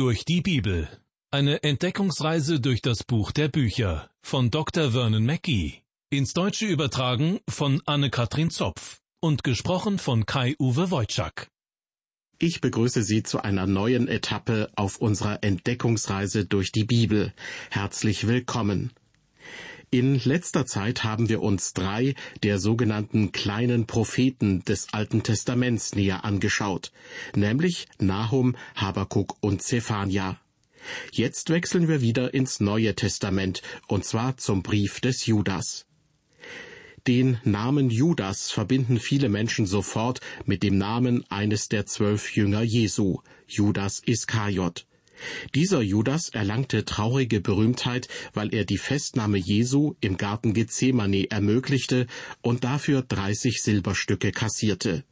Durch die Bibel. Eine Entdeckungsreise durch das Buch der Bücher von Dr. Vernon Mackey. Ins Deutsche übertragen von Anne-Katrin Zopf und gesprochen von Kai-Uwe Wojczak. Ich begrüße Sie zu einer neuen Etappe auf unserer Entdeckungsreise durch die Bibel. Herzlich willkommen. In letzter Zeit haben wir uns drei der sogenannten kleinen Propheten des Alten Testaments näher angeschaut, nämlich Nahum, Habakuk und Zephania. Jetzt wechseln wir wieder ins Neue Testament, und zwar zum Brief des Judas. Den Namen Judas verbinden viele Menschen sofort mit dem Namen eines der zwölf Jünger Jesu, Judas Iskariot. Dieser Judas erlangte traurige Berühmtheit, weil er die Festnahme Jesu im Garten Gethsemane ermöglichte und dafür 30 Silberstücke kassierte.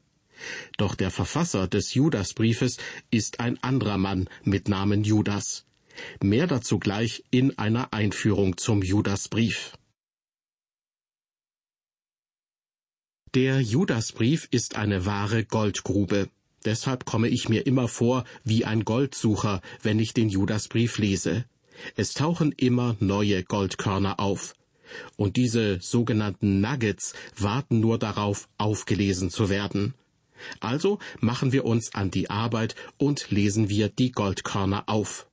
Doch der Verfasser des Judasbriefes ist ein anderer Mann mit Namen Judas. Mehr dazu gleich in einer Einführung zum Judasbrief. Der Judasbrief ist eine wahre Goldgrube. Deshalb komme ich mir immer vor wie ein Goldsucher, wenn ich den Judasbrief lese. Es tauchen immer neue Goldkörner auf. Und diese sogenannten Nuggets warten nur darauf, aufgelesen zu werden. Also machen wir uns an die Arbeit und lesen wir die Goldkörner auf.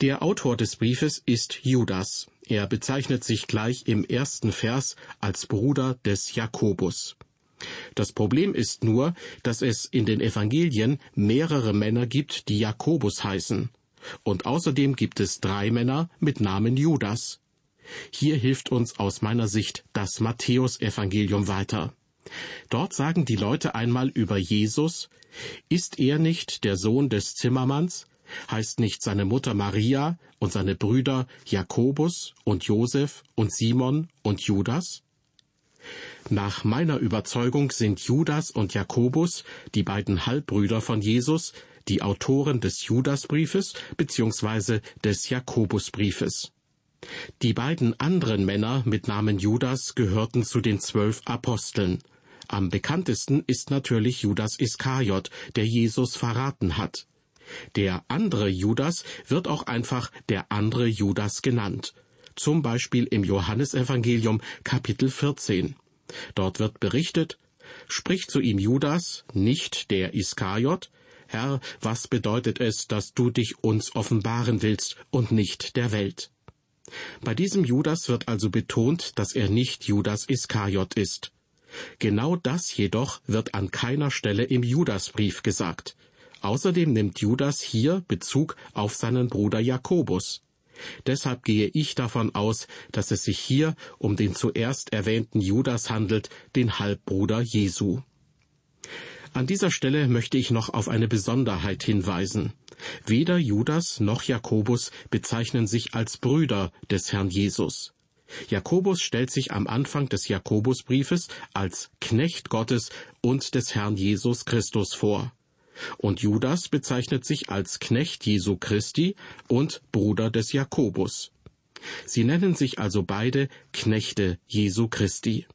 Der Autor des Briefes ist Judas. Er bezeichnet sich gleich im ersten Vers als Bruder des Jakobus. Das Problem ist nur, dass es in den Evangelien mehrere Männer gibt, die Jakobus heißen. Und außerdem gibt es drei Männer mit Namen Judas. Hier hilft uns aus meiner Sicht das Matthäusevangelium weiter. Dort sagen die Leute einmal über Jesus, ist er nicht der Sohn des Zimmermanns? Heißt nicht seine Mutter Maria und seine Brüder Jakobus und Josef und Simon und Judas? Nach meiner Überzeugung sind Judas und Jakobus, die beiden Halbbrüder von Jesus, die Autoren des Judasbriefes bzw. des Jakobusbriefes. Die beiden anderen Männer mit Namen Judas gehörten zu den zwölf Aposteln. Am bekanntesten ist natürlich Judas Iskariot, der Jesus verraten hat. Der andere Judas wird auch einfach der andere Judas genannt zum Beispiel im Johannesevangelium Kapitel 14. Dort wird berichtet, spricht zu ihm Judas, nicht der Iskariot, Herr, was bedeutet es, dass du dich uns offenbaren willst und nicht der Welt? Bei diesem Judas wird also betont, dass er nicht Judas Iskariot ist. Genau das jedoch wird an keiner Stelle im Judasbrief gesagt. Außerdem nimmt Judas hier Bezug auf seinen Bruder Jakobus. Deshalb gehe ich davon aus, dass es sich hier um den zuerst erwähnten Judas handelt, den Halbbruder Jesu. An dieser Stelle möchte ich noch auf eine Besonderheit hinweisen. Weder Judas noch Jakobus bezeichnen sich als Brüder des Herrn Jesus. Jakobus stellt sich am Anfang des Jakobusbriefes als Knecht Gottes und des Herrn Jesus Christus vor und Judas bezeichnet sich als Knecht Jesu Christi und Bruder des Jakobus. Sie nennen sich also beide Knechte Jesu Christi.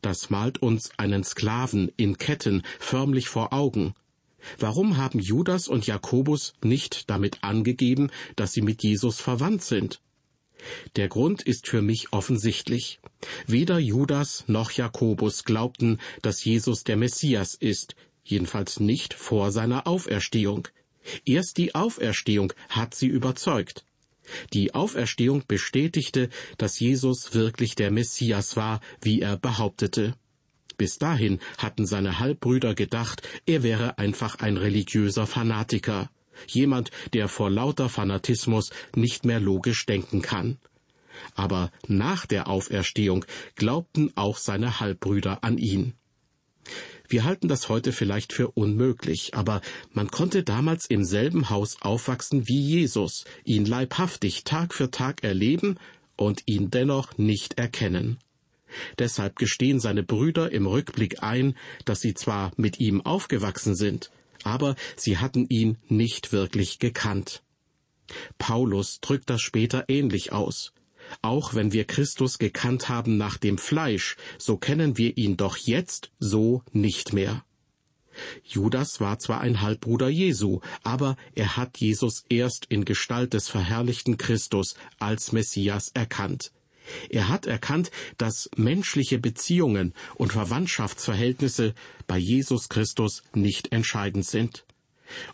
Das malt uns einen Sklaven in Ketten förmlich vor Augen. Warum haben Judas und Jakobus nicht damit angegeben, dass sie mit Jesus verwandt sind? Der Grund ist für mich offensichtlich. Weder Judas noch Jakobus glaubten, dass Jesus der Messias ist, jedenfalls nicht vor seiner Auferstehung. Erst die Auferstehung hat sie überzeugt. Die Auferstehung bestätigte, dass Jesus wirklich der Messias war, wie er behauptete. Bis dahin hatten seine Halbbrüder gedacht, er wäre einfach ein religiöser Fanatiker, jemand, der vor lauter Fanatismus nicht mehr logisch denken kann. Aber nach der Auferstehung glaubten auch seine Halbbrüder an ihn. Wir halten das heute vielleicht für unmöglich, aber man konnte damals im selben Haus aufwachsen wie Jesus, ihn leibhaftig Tag für Tag erleben und ihn dennoch nicht erkennen. Deshalb gestehen seine Brüder im Rückblick ein, dass sie zwar mit ihm aufgewachsen sind, aber sie hatten ihn nicht wirklich gekannt. Paulus drückt das später ähnlich aus. Auch wenn wir Christus gekannt haben nach dem Fleisch, so kennen wir ihn doch jetzt so nicht mehr. Judas war zwar ein Halbbruder Jesu, aber er hat Jesus erst in Gestalt des verherrlichten Christus als Messias erkannt. Er hat erkannt, dass menschliche Beziehungen und Verwandtschaftsverhältnisse bei Jesus Christus nicht entscheidend sind.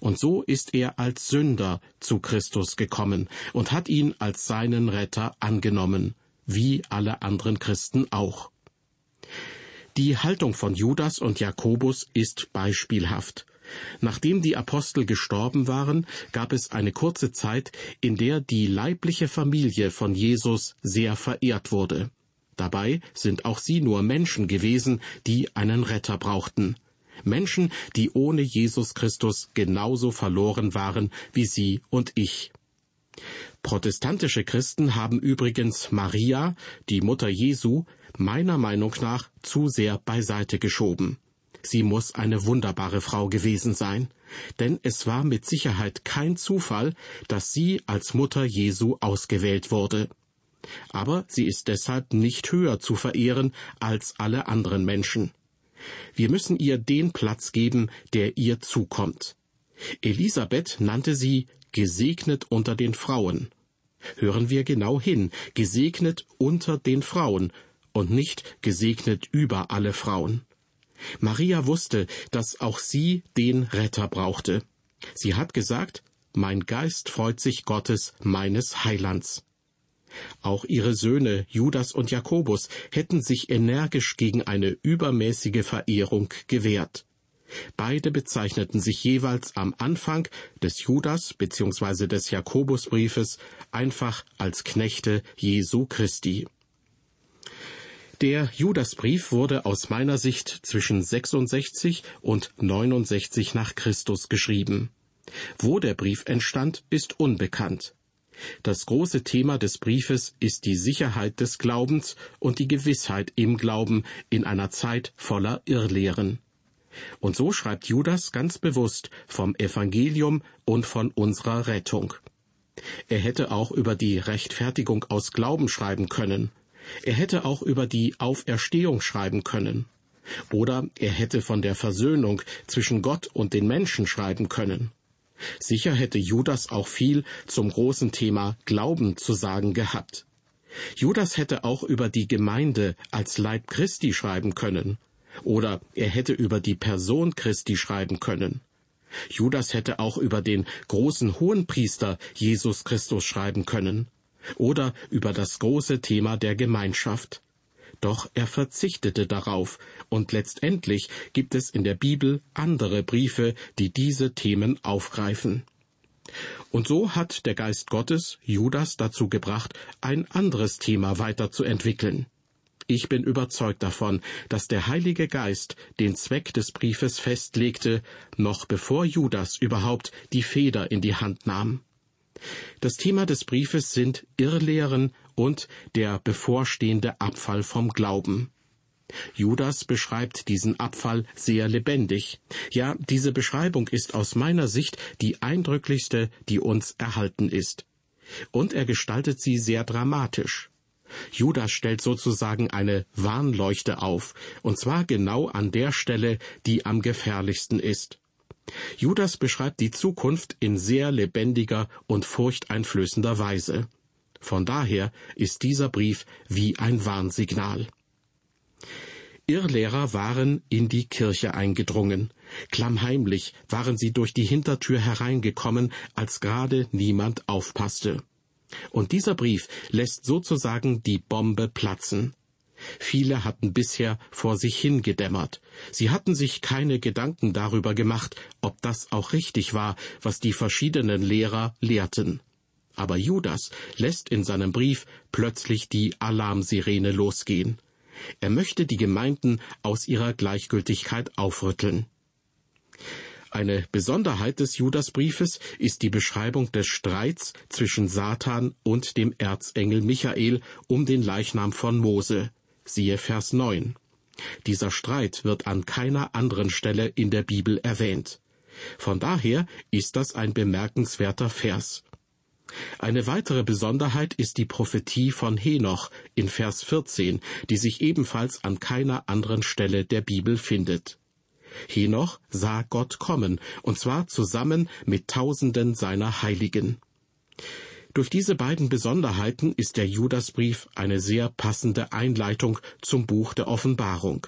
Und so ist er als Sünder zu Christus gekommen und hat ihn als seinen Retter angenommen, wie alle anderen Christen auch. Die Haltung von Judas und Jakobus ist beispielhaft. Nachdem die Apostel gestorben waren, gab es eine kurze Zeit, in der die leibliche Familie von Jesus sehr verehrt wurde. Dabei sind auch sie nur Menschen gewesen, die einen Retter brauchten. Menschen, die ohne Jesus Christus genauso verloren waren wie Sie und ich. Protestantische Christen haben übrigens Maria, die Mutter Jesu, meiner Meinung nach zu sehr beiseite geschoben. Sie muss eine wunderbare Frau gewesen sein, denn es war mit Sicherheit kein Zufall, dass sie als Mutter Jesu ausgewählt wurde. Aber sie ist deshalb nicht höher zu verehren als alle anderen Menschen. Wir müssen ihr den Platz geben, der ihr zukommt. Elisabeth nannte sie gesegnet unter den Frauen. Hören wir genau hin, gesegnet unter den Frauen und nicht gesegnet über alle Frauen. Maria wusste, dass auch sie den Retter brauchte. Sie hat gesagt, Mein Geist freut sich Gottes, meines Heilands. Auch ihre Söhne Judas und Jakobus hätten sich energisch gegen eine übermäßige Verehrung gewehrt. Beide bezeichneten sich jeweils am Anfang des Judas bzw. des Jakobusbriefes einfach als Knechte Jesu Christi. Der Judasbrief wurde aus meiner Sicht zwischen 66 und 69 nach Christus geschrieben. Wo der Brief entstand, ist unbekannt. Das große Thema des Briefes ist die Sicherheit des Glaubens und die Gewissheit im Glauben in einer Zeit voller Irrlehren. Und so schreibt Judas ganz bewusst vom Evangelium und von unserer Rettung. Er hätte auch über die Rechtfertigung aus Glauben schreiben können. Er hätte auch über die Auferstehung schreiben können. Oder er hätte von der Versöhnung zwischen Gott und den Menschen schreiben können. Sicher hätte Judas auch viel zum großen Thema Glauben zu sagen gehabt. Judas hätte auch über die Gemeinde als Leib Christi schreiben können. Oder er hätte über die Person Christi schreiben können. Judas hätte auch über den großen Hohenpriester Jesus Christus schreiben können. Oder über das große Thema der Gemeinschaft. Doch er verzichtete darauf, und letztendlich gibt es in der Bibel andere Briefe, die diese Themen aufgreifen. Und so hat der Geist Gottes Judas dazu gebracht, ein anderes Thema weiterzuentwickeln. Ich bin überzeugt davon, dass der Heilige Geist den Zweck des Briefes festlegte, noch bevor Judas überhaupt die Feder in die Hand nahm. Das Thema des Briefes sind Irrlehren und der bevorstehende Abfall vom Glauben. Judas beschreibt diesen Abfall sehr lebendig. Ja, diese Beschreibung ist aus meiner Sicht die eindrücklichste, die uns erhalten ist. Und er gestaltet sie sehr dramatisch. Judas stellt sozusagen eine Warnleuchte auf, und zwar genau an der Stelle, die am gefährlichsten ist. Judas beschreibt die Zukunft in sehr lebendiger und furchteinflößender Weise. Von daher ist dieser Brief wie ein Warnsignal. Irrlehrer waren in die Kirche eingedrungen. Klammheimlich waren sie durch die Hintertür hereingekommen, als gerade niemand aufpasste. Und dieser Brief lässt sozusagen die Bombe platzen. Viele hatten bisher vor sich hingedämmert. Sie hatten sich keine Gedanken darüber gemacht, ob das auch richtig war, was die verschiedenen Lehrer lehrten. Aber Judas lässt in seinem Brief plötzlich die Alarmsirene losgehen. Er möchte die Gemeinden aus ihrer Gleichgültigkeit aufrütteln. Eine Besonderheit des Judasbriefes ist die Beschreibung des Streits zwischen Satan und dem Erzengel Michael um den Leichnam von Mose. Siehe Vers 9. Dieser Streit wird an keiner anderen Stelle in der Bibel erwähnt. Von daher ist das ein bemerkenswerter Vers. Eine weitere Besonderheit ist die Prophetie von Henoch in Vers 14, die sich ebenfalls an keiner anderen Stelle der Bibel findet. Henoch sah Gott kommen, und zwar zusammen mit Tausenden seiner Heiligen. Durch diese beiden Besonderheiten ist der Judasbrief eine sehr passende Einleitung zum Buch der Offenbarung.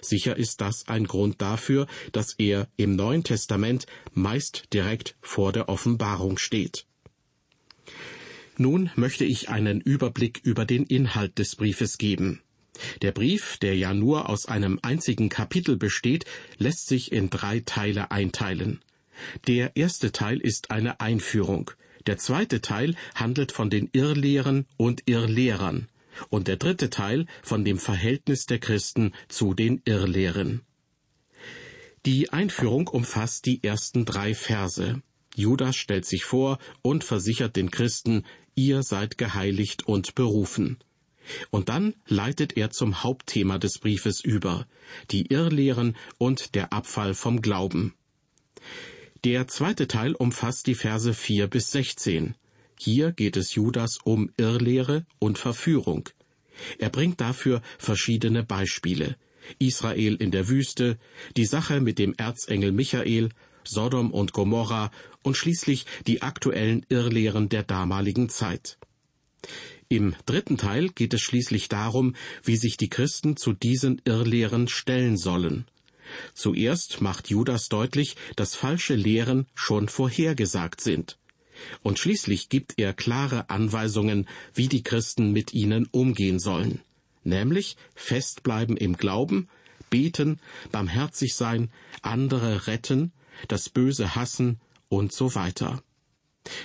Sicher ist das ein Grund dafür, dass er im Neuen Testament meist direkt vor der Offenbarung steht. Nun möchte ich einen Überblick über den Inhalt des Briefes geben. Der Brief, der ja nur aus einem einzigen Kapitel besteht, lässt sich in drei Teile einteilen. Der erste Teil ist eine Einführung, der zweite Teil handelt von den Irrlehren und Irrlehrern, und der dritte Teil von dem Verhältnis der Christen zu den Irrlehren. Die Einführung umfasst die ersten drei Verse. Judas stellt sich vor und versichert den Christen, ihr seid geheiligt und berufen. Und dann leitet er zum Hauptthema des Briefes über, die Irrlehren und der Abfall vom Glauben. Der zweite Teil umfasst die Verse vier bis sechzehn. Hier geht es Judas um Irrlehre und Verführung. Er bringt dafür verschiedene Beispiele. Israel in der Wüste, die Sache mit dem Erzengel Michael, Sodom und Gomorra und schließlich die aktuellen Irrlehren der damaligen Zeit. Im dritten Teil geht es schließlich darum, wie sich die Christen zu diesen Irrlehren stellen sollen. Zuerst macht Judas deutlich, dass falsche Lehren schon vorhergesagt sind. Und schließlich gibt er klare Anweisungen, wie die Christen mit ihnen umgehen sollen, nämlich festbleiben im Glauben, beten, barmherzig sein, andere retten, das Böse hassen und so weiter.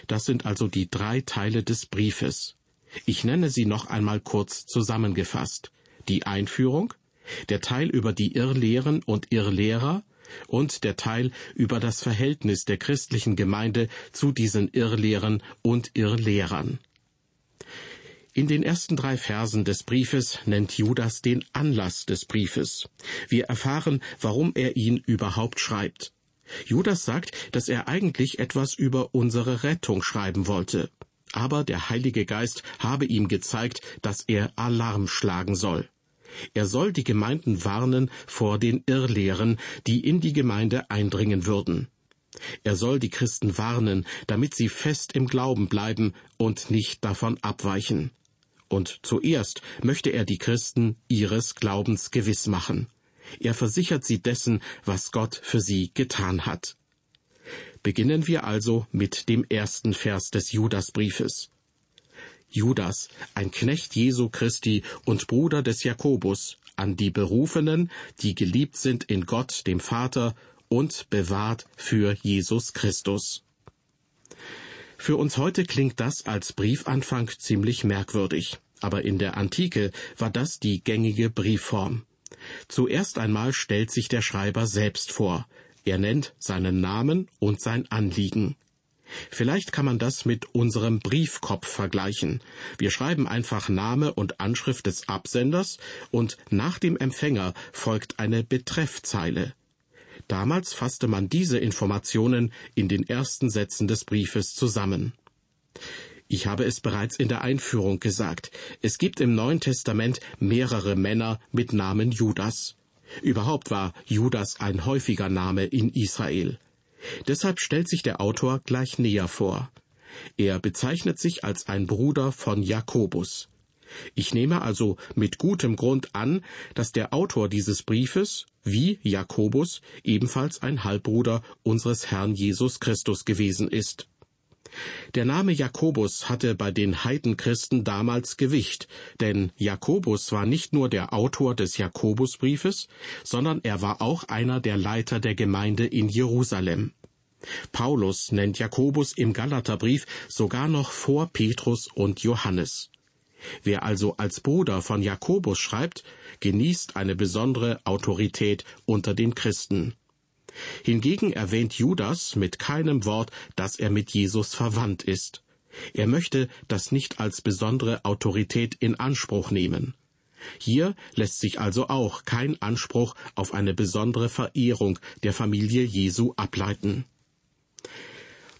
Das sind also die drei Teile des Briefes. Ich nenne sie noch einmal kurz zusammengefasst. Die Einführung, der Teil über die Irrlehren und Irrlehrer und der Teil über das Verhältnis der christlichen Gemeinde zu diesen Irrlehren und Irrlehrern. In den ersten drei Versen des Briefes nennt Judas den Anlass des Briefes. Wir erfahren, warum er ihn überhaupt schreibt. Judas sagt, dass er eigentlich etwas über unsere Rettung schreiben wollte. Aber der Heilige Geist habe ihm gezeigt, dass er Alarm schlagen soll. Er soll die Gemeinden warnen vor den Irrlehren, die in die Gemeinde eindringen würden. Er soll die Christen warnen, damit sie fest im Glauben bleiben und nicht davon abweichen. Und zuerst möchte er die Christen ihres Glaubens gewiss machen. Er versichert sie dessen, was Gott für sie getan hat. Beginnen wir also mit dem ersten Vers des Judasbriefes. Judas, ein Knecht Jesu Christi und Bruder des Jakobus, an die Berufenen, die geliebt sind in Gott, dem Vater, und bewahrt für Jesus Christus. Für uns heute klingt das als Briefanfang ziemlich merkwürdig, aber in der Antike war das die gängige Briefform. Zuerst einmal stellt sich der Schreiber selbst vor. Er nennt seinen Namen und sein Anliegen. Vielleicht kann man das mit unserem Briefkopf vergleichen. Wir schreiben einfach Name und Anschrift des Absenders und nach dem Empfänger folgt eine Betreffzeile. Damals fasste man diese Informationen in den ersten Sätzen des Briefes zusammen. Ich habe es bereits in der Einführung gesagt. Es gibt im Neuen Testament mehrere Männer mit Namen Judas. Überhaupt war Judas ein häufiger Name in Israel. Deshalb stellt sich der Autor gleich näher vor. Er bezeichnet sich als ein Bruder von Jakobus. Ich nehme also mit gutem Grund an, dass der Autor dieses Briefes, wie Jakobus, ebenfalls ein Halbbruder unseres Herrn Jesus Christus gewesen ist. Der Name Jakobus hatte bei den Heidenchristen damals Gewicht, denn Jakobus war nicht nur der Autor des Jakobusbriefes, sondern er war auch einer der Leiter der Gemeinde in Jerusalem. Paulus nennt Jakobus im Galaterbrief sogar noch vor Petrus und Johannes. Wer also als Bruder von Jakobus schreibt, genießt eine besondere Autorität unter den Christen. Hingegen erwähnt Judas mit keinem Wort, dass er mit Jesus verwandt ist. Er möchte das nicht als besondere Autorität in Anspruch nehmen. Hier lässt sich also auch kein Anspruch auf eine besondere Verehrung der Familie Jesu ableiten.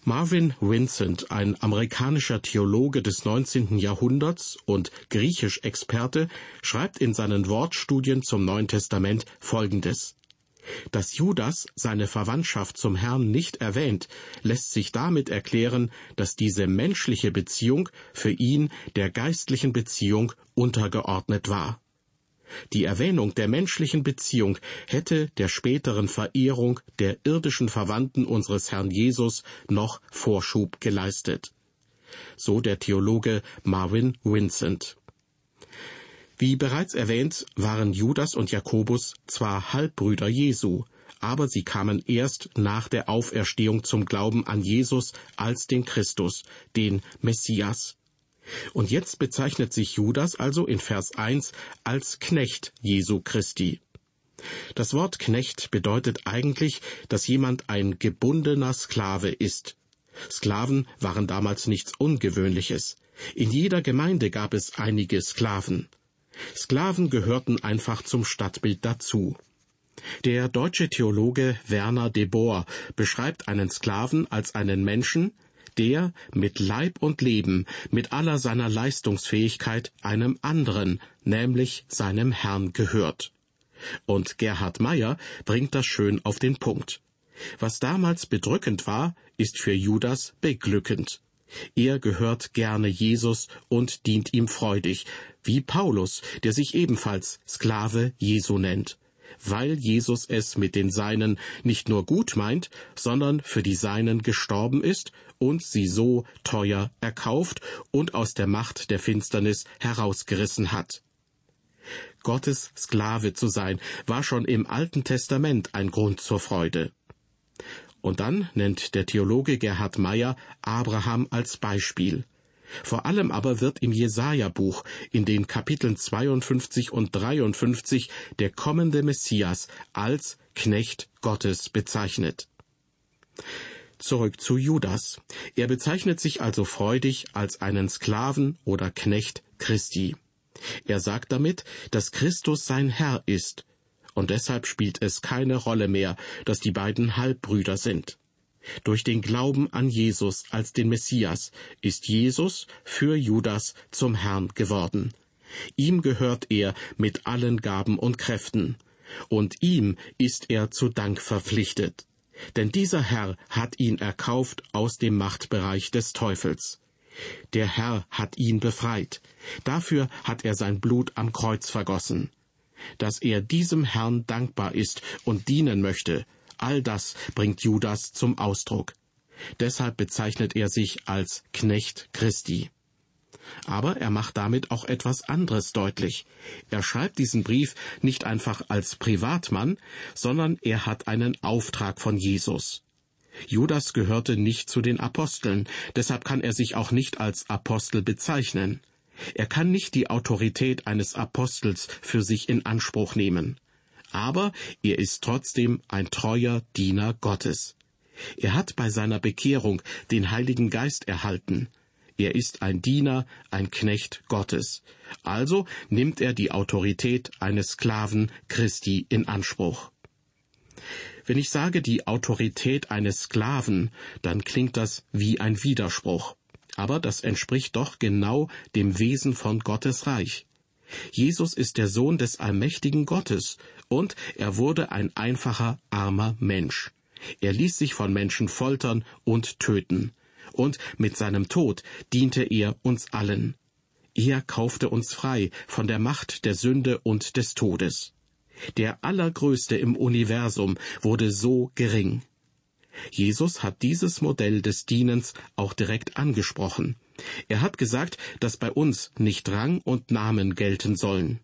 Marvin Vincent, ein amerikanischer Theologe des 19. Jahrhunderts und Griechisch-Experte, schreibt in seinen Wortstudien zum Neuen Testament Folgendes. Dass Judas seine Verwandtschaft zum Herrn nicht erwähnt, lässt sich damit erklären, dass diese menschliche Beziehung für ihn der geistlichen Beziehung untergeordnet war. Die Erwähnung der menschlichen Beziehung hätte der späteren Verehrung der irdischen Verwandten unseres Herrn Jesus noch Vorschub geleistet. So der Theologe Marvin Vincent. Wie bereits erwähnt, waren Judas und Jakobus zwar Halbbrüder Jesu, aber sie kamen erst nach der Auferstehung zum Glauben an Jesus als den Christus, den Messias. Und jetzt bezeichnet sich Judas also in Vers 1 als Knecht Jesu Christi. Das Wort Knecht bedeutet eigentlich, dass jemand ein gebundener Sklave ist. Sklaven waren damals nichts Ungewöhnliches. In jeder Gemeinde gab es einige Sklaven. Sklaven gehörten einfach zum Stadtbild dazu. Der deutsche Theologe Werner de Boer beschreibt einen Sklaven als einen Menschen, der mit Leib und Leben, mit aller seiner Leistungsfähigkeit einem anderen, nämlich seinem Herrn gehört. Und Gerhard Meyer bringt das schön auf den Punkt. Was damals bedrückend war, ist für Judas beglückend. Er gehört gerne Jesus und dient ihm freudig, wie Paulus, der sich ebenfalls Sklave Jesu nennt, weil Jesus es mit den Seinen nicht nur gut meint, sondern für die Seinen gestorben ist und sie so teuer erkauft und aus der Macht der Finsternis herausgerissen hat. Gottes Sklave zu sein, war schon im Alten Testament ein Grund zur Freude. Und dann nennt der Theologe Gerhard Meyer Abraham als Beispiel. Vor allem aber wird im Jesaja-Buch in den Kapiteln 52 und 53 der kommende Messias als Knecht Gottes bezeichnet. Zurück zu Judas. Er bezeichnet sich also freudig als einen Sklaven oder Knecht Christi. Er sagt damit, dass Christus sein Herr ist und deshalb spielt es keine Rolle mehr, dass die beiden Halbbrüder sind. Durch den Glauben an Jesus als den Messias ist Jesus für Judas zum Herrn geworden. Ihm gehört er mit allen Gaben und Kräften, und ihm ist er zu Dank verpflichtet. Denn dieser Herr hat ihn erkauft aus dem Machtbereich des Teufels. Der Herr hat ihn befreit. Dafür hat er sein Blut am Kreuz vergossen dass er diesem Herrn dankbar ist und dienen möchte, all das bringt Judas zum Ausdruck. Deshalb bezeichnet er sich als Knecht Christi. Aber er macht damit auch etwas anderes deutlich. Er schreibt diesen Brief nicht einfach als Privatmann, sondern er hat einen Auftrag von Jesus. Judas gehörte nicht zu den Aposteln, deshalb kann er sich auch nicht als Apostel bezeichnen. Er kann nicht die Autorität eines Apostels für sich in Anspruch nehmen. Aber er ist trotzdem ein treuer Diener Gottes. Er hat bei seiner Bekehrung den Heiligen Geist erhalten. Er ist ein Diener, ein Knecht Gottes. Also nimmt er die Autorität eines Sklaven Christi in Anspruch. Wenn ich sage die Autorität eines Sklaven, dann klingt das wie ein Widerspruch aber das entspricht doch genau dem Wesen von Gottes Reich. Jesus ist der Sohn des allmächtigen Gottes, und er wurde ein einfacher, armer Mensch. Er ließ sich von Menschen foltern und töten, und mit seinem Tod diente er uns allen. Er kaufte uns frei von der Macht der Sünde und des Todes. Der Allergrößte im Universum wurde so gering. Jesus hat dieses Modell des Dienens auch direkt angesprochen. Er hat gesagt, dass bei uns nicht Rang und Namen gelten sollen.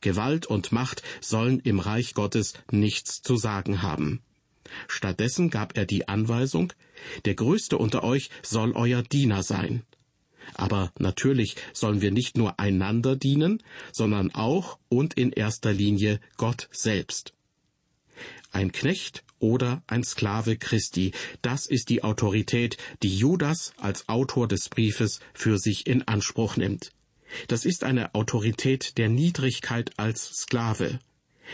Gewalt und Macht sollen im Reich Gottes nichts zu sagen haben. Stattdessen gab er die Anweisung, der Größte unter euch soll euer Diener sein. Aber natürlich sollen wir nicht nur einander dienen, sondern auch und in erster Linie Gott selbst. Ein Knecht oder ein Sklave Christi. Das ist die Autorität, die Judas als Autor des Briefes für sich in Anspruch nimmt. Das ist eine Autorität der Niedrigkeit als Sklave.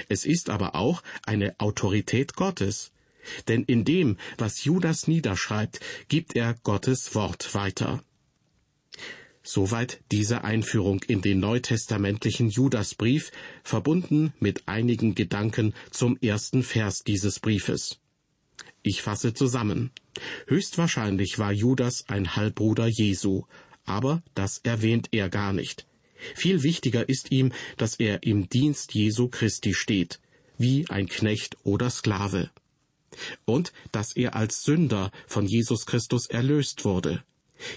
Es ist aber auch eine Autorität Gottes. Denn in dem, was Judas niederschreibt, gibt er Gottes Wort weiter. Soweit diese Einführung in den neutestamentlichen Judasbrief, verbunden mit einigen Gedanken zum ersten Vers dieses Briefes. Ich fasse zusammen. Höchstwahrscheinlich war Judas ein Halbbruder Jesu, aber das erwähnt er gar nicht. Viel wichtiger ist ihm, dass er im Dienst Jesu Christi steht, wie ein Knecht oder Sklave. Und dass er als Sünder von Jesus Christus erlöst wurde.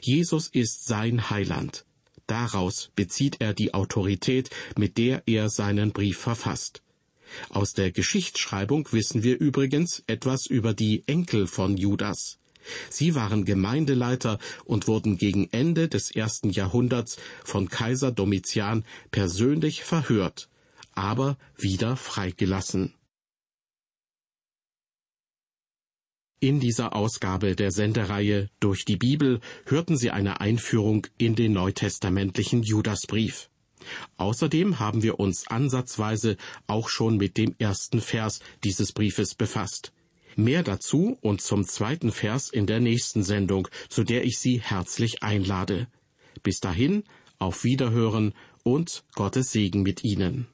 Jesus ist sein Heiland. Daraus bezieht er die Autorität, mit der er seinen Brief verfasst. Aus der Geschichtsschreibung wissen wir übrigens etwas über die Enkel von Judas. Sie waren Gemeindeleiter und wurden gegen Ende des ersten Jahrhunderts von Kaiser Domitian persönlich verhört, aber wieder freigelassen. In dieser Ausgabe der Sendereihe Durch die Bibel hörten Sie eine Einführung in den neutestamentlichen Judasbrief. Außerdem haben wir uns ansatzweise auch schon mit dem ersten Vers dieses Briefes befasst. Mehr dazu und zum zweiten Vers in der nächsten Sendung, zu der ich Sie herzlich einlade. Bis dahin, auf Wiederhören und Gottes Segen mit Ihnen.